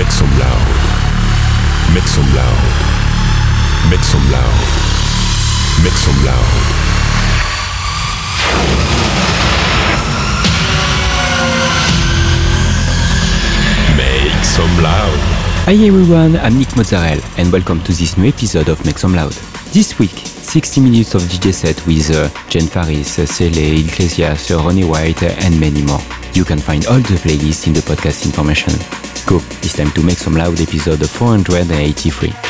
Make some loud. Make some loud. Make some loud. Make some loud. Make some loud. Hi everyone, I'm Nick Mozzarella and welcome to this new episode of Make Some Loud. This week, 60 minutes of DJ set with uh, Jen Faris, uh, Cele, Iglesias, uh, Ronnie White uh, and many more. You can find all the playlists in the podcast information. Go, it's time to Make Some Loud episode 483.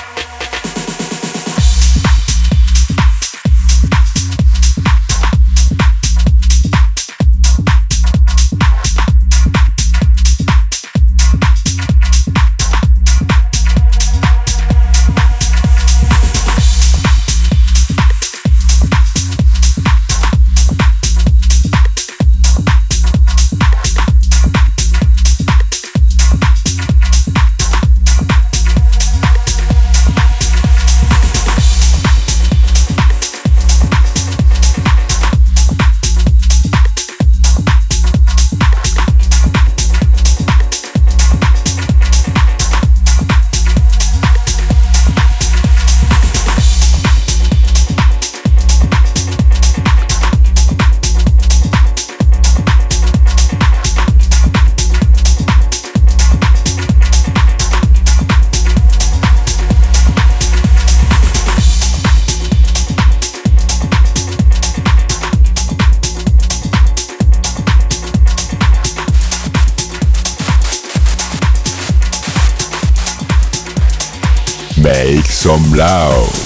Become loud.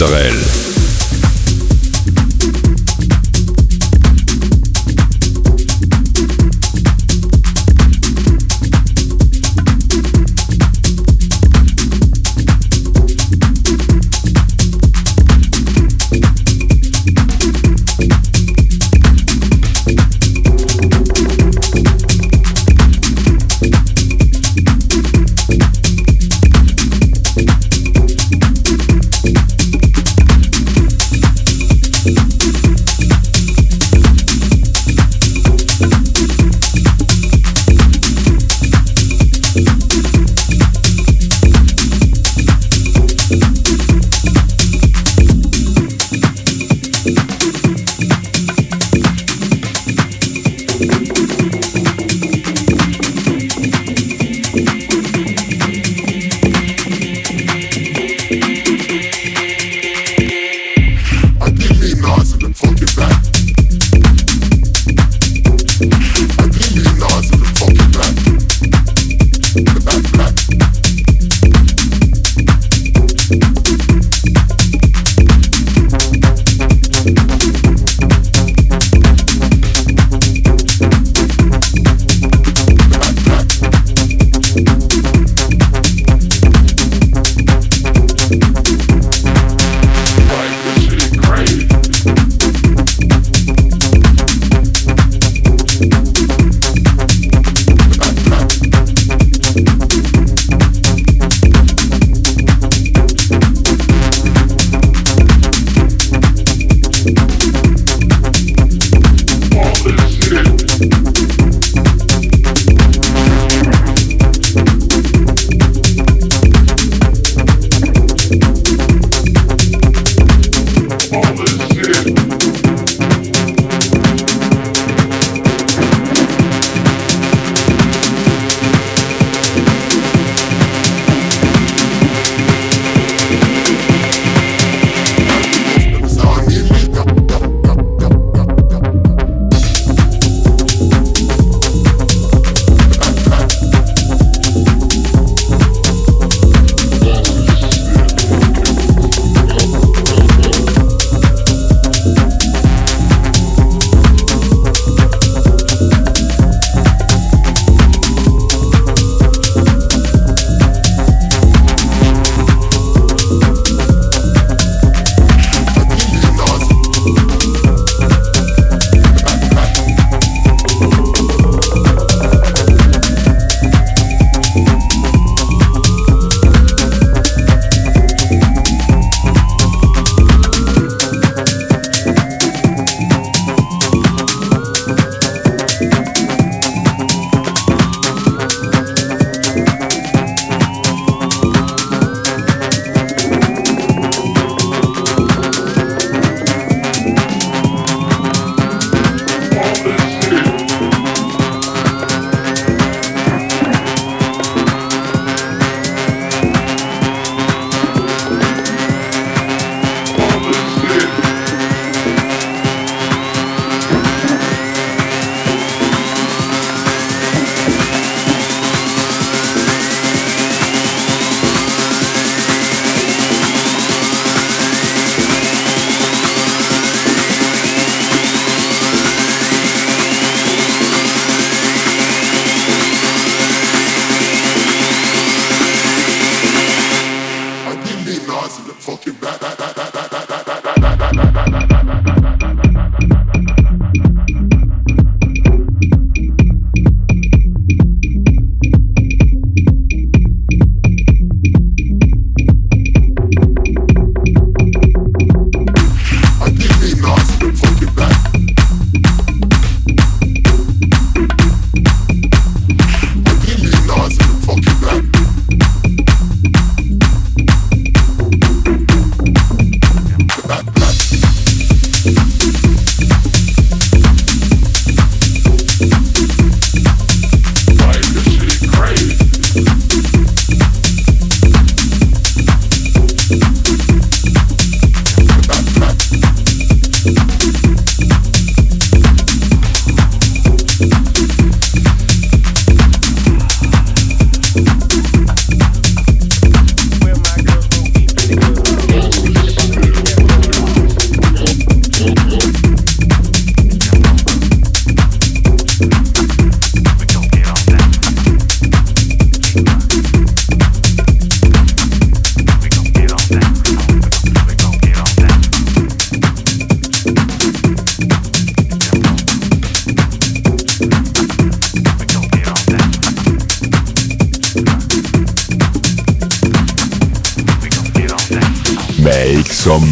weitere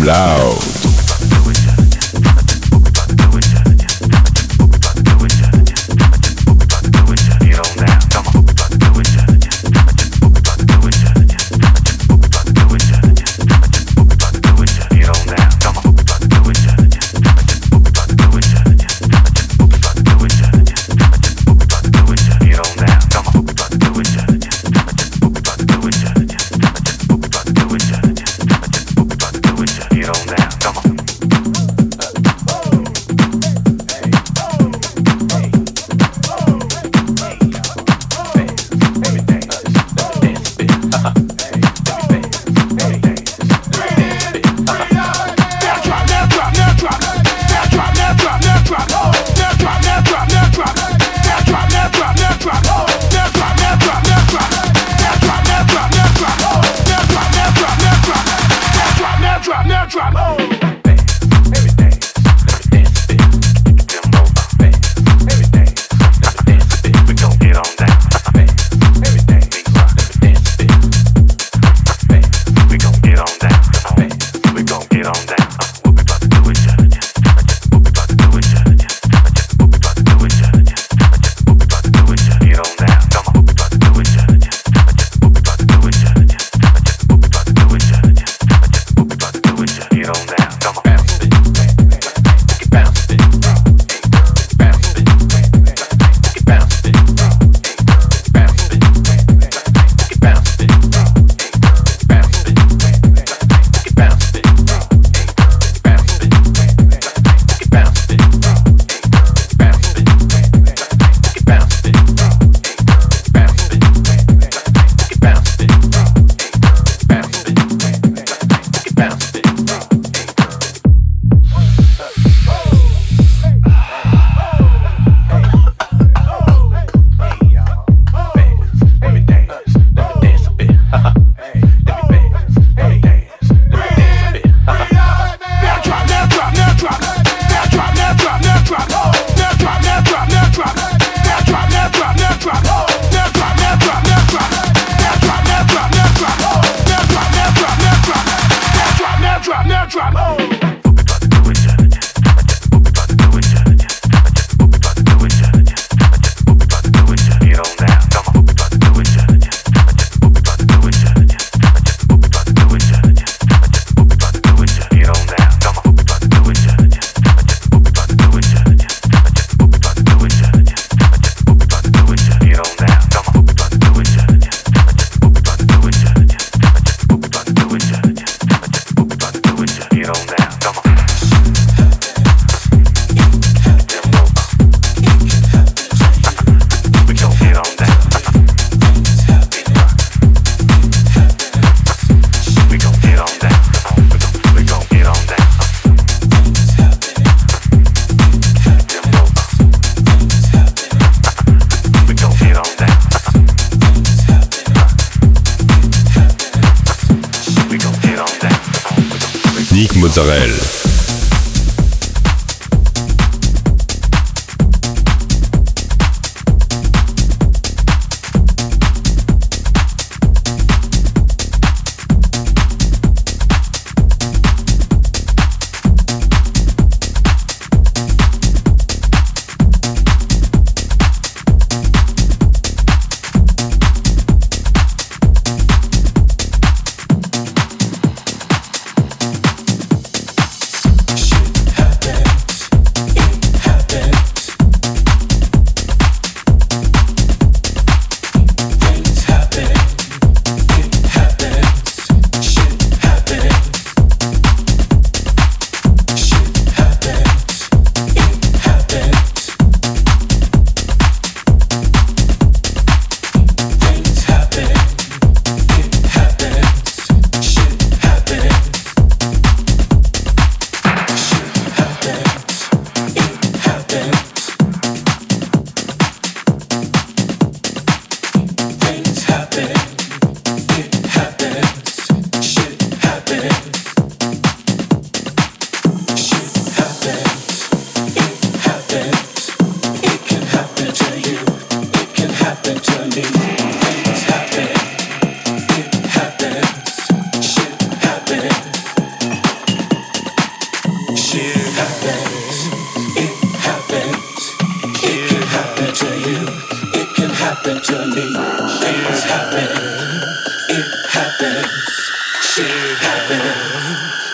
Lao. Mozzarella. happened to me. It happened. It happens. She happens.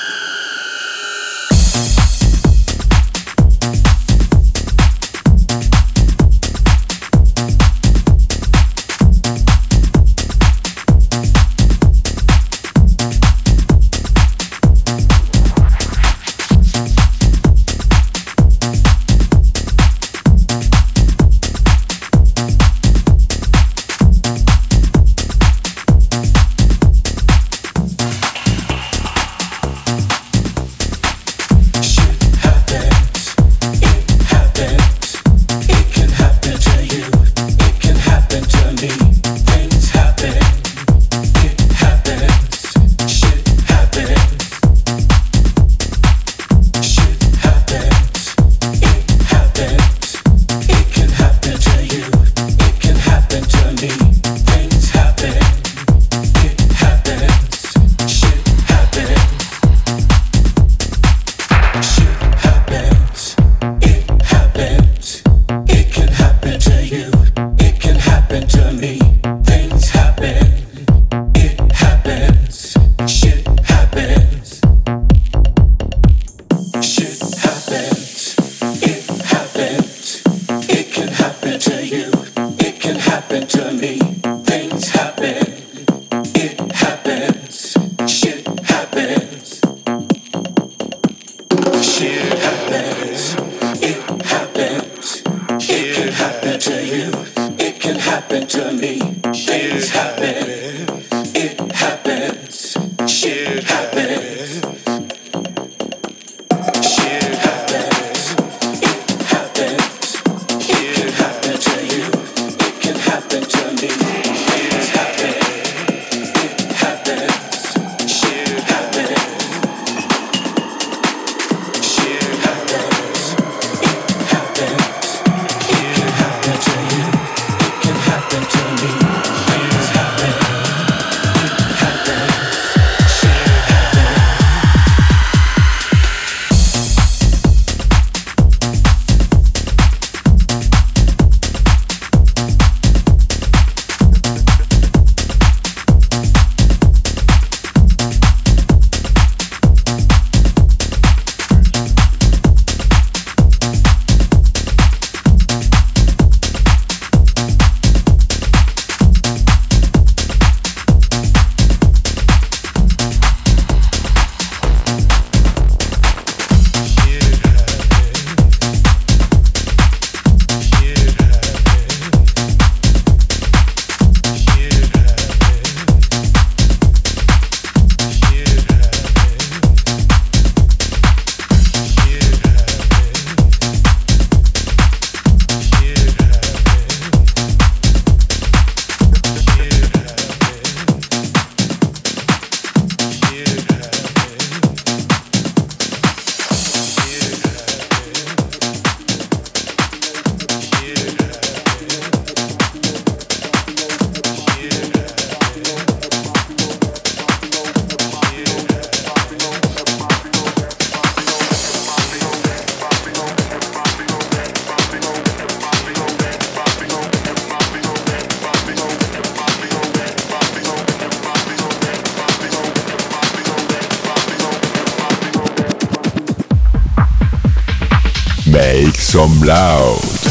Some loud.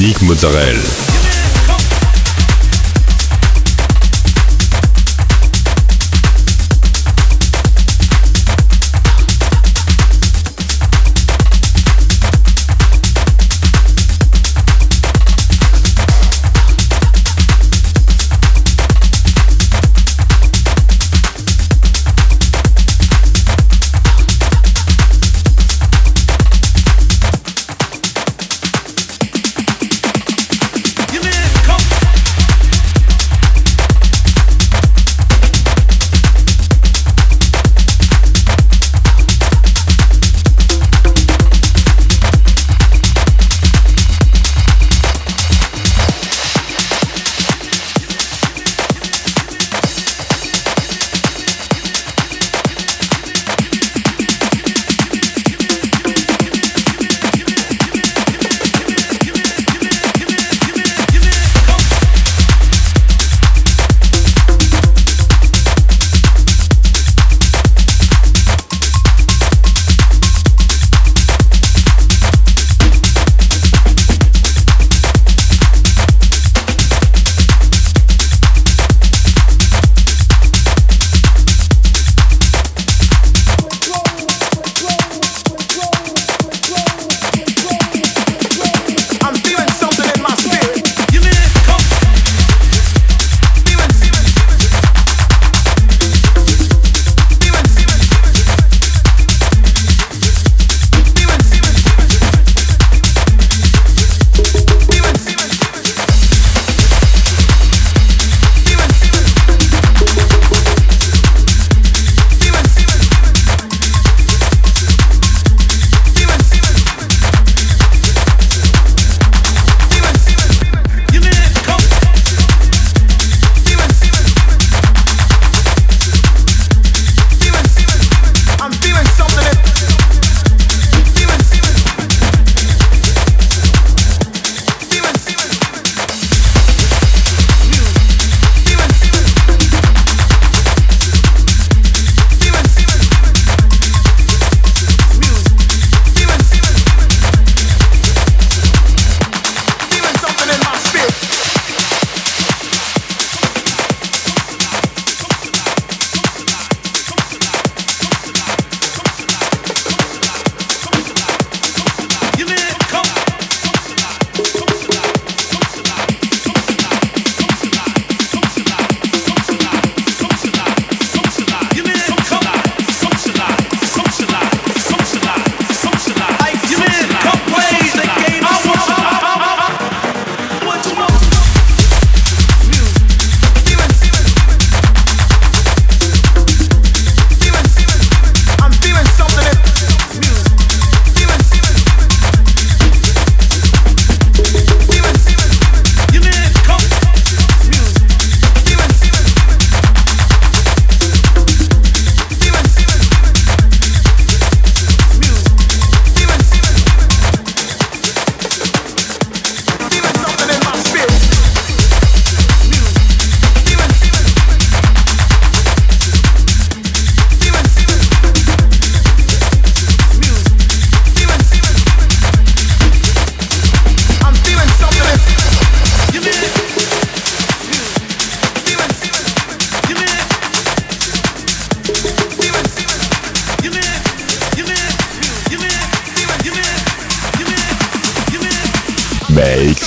Dominique Mozzarella.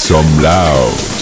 Some loud.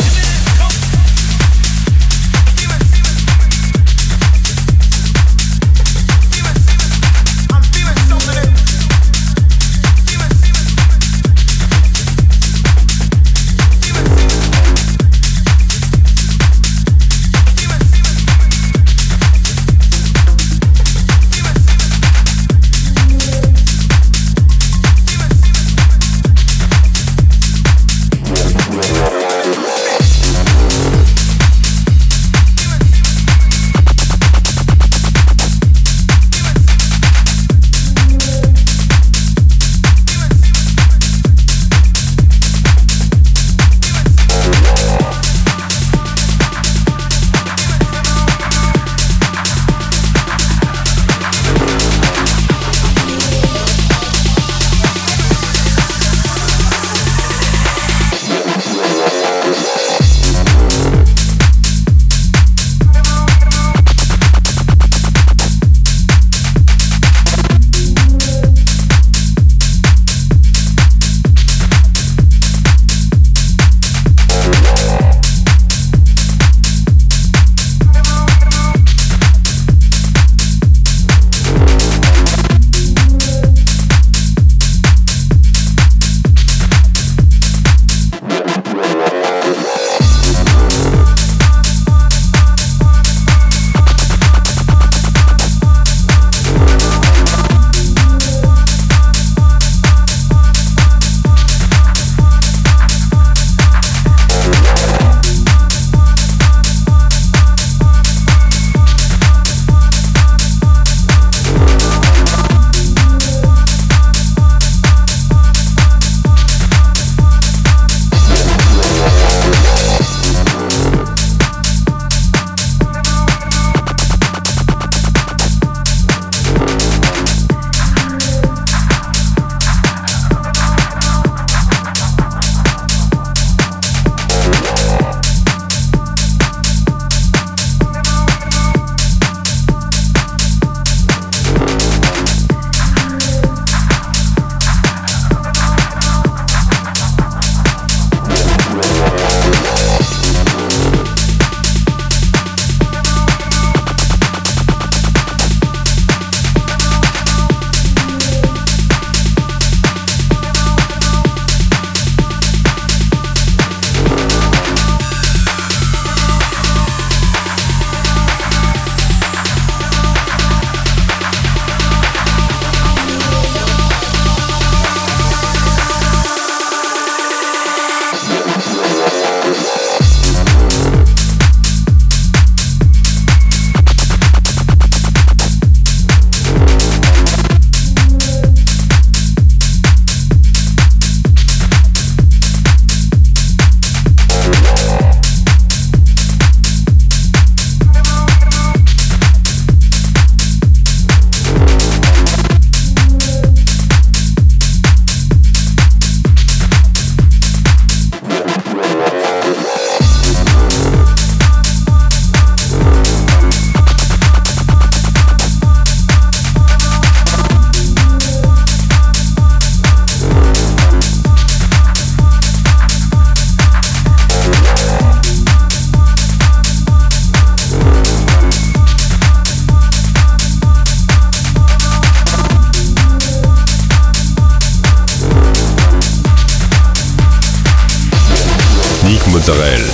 Sorel.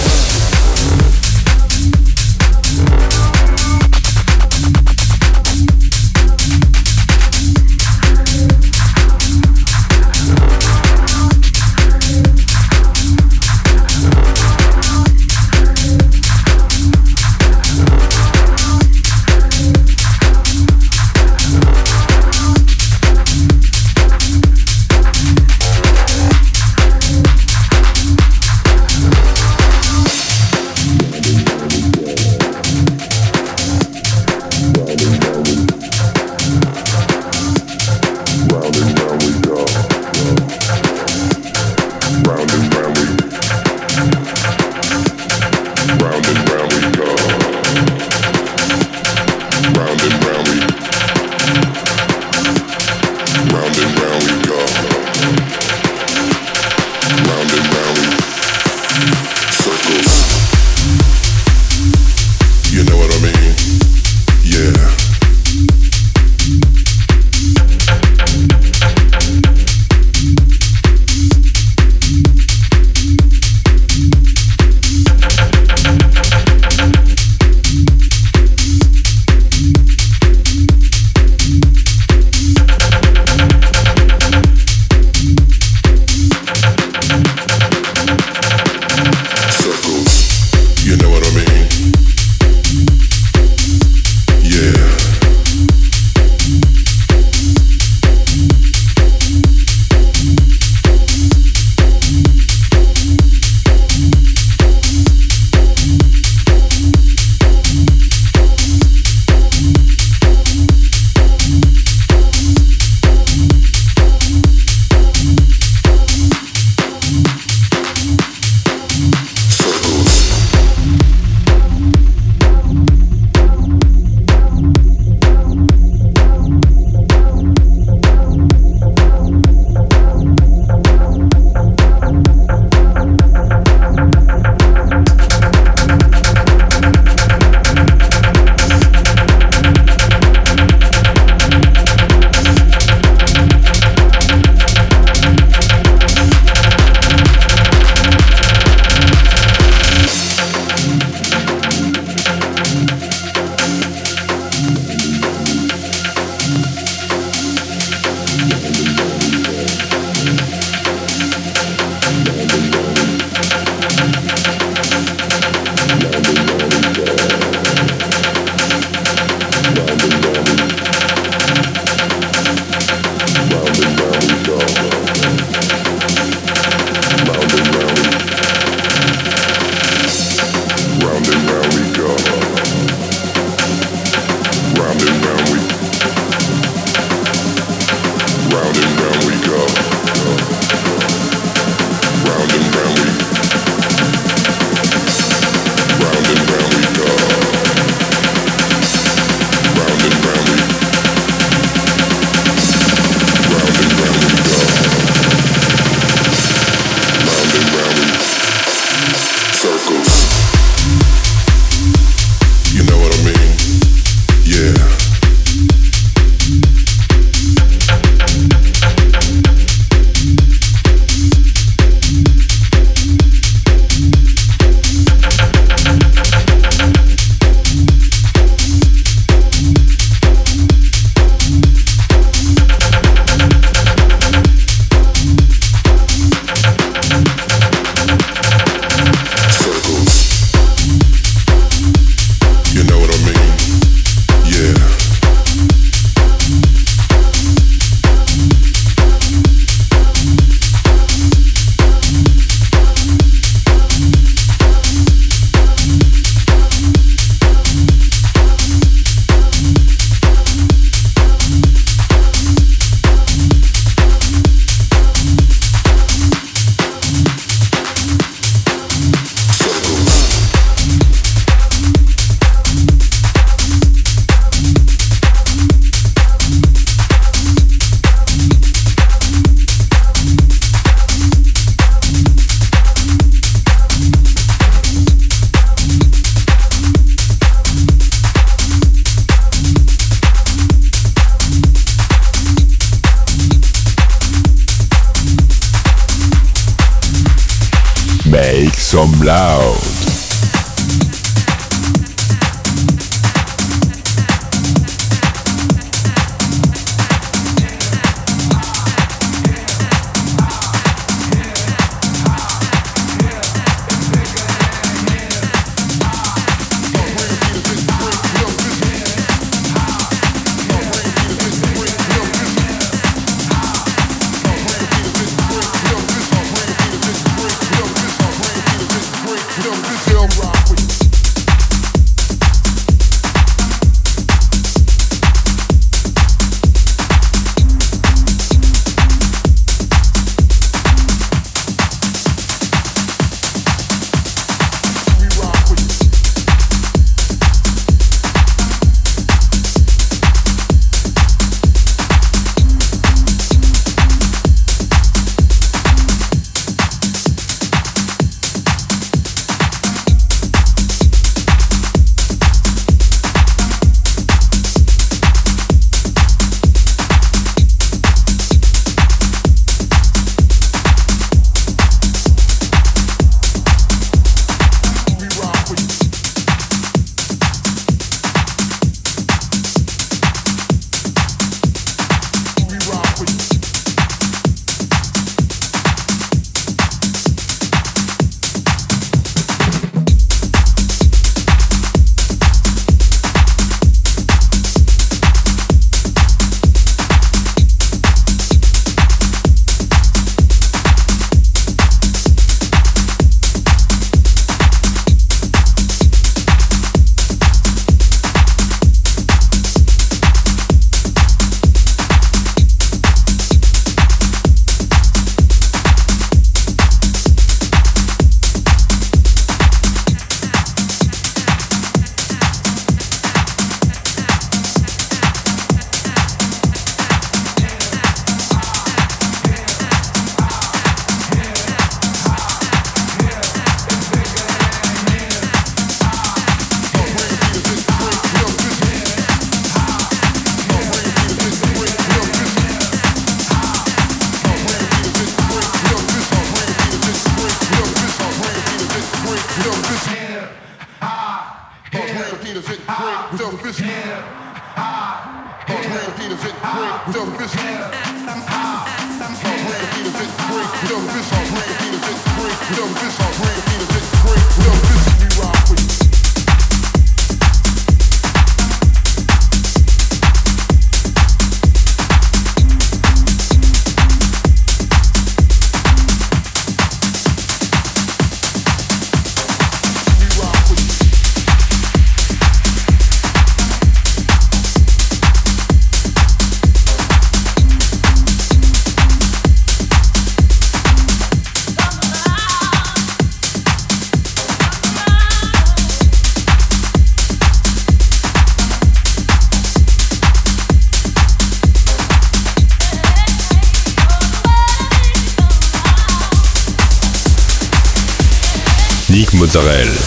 Mozzarella.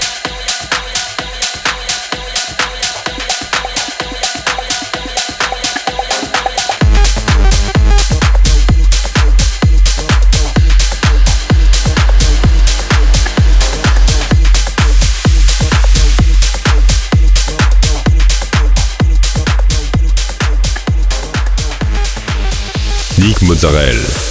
Israel.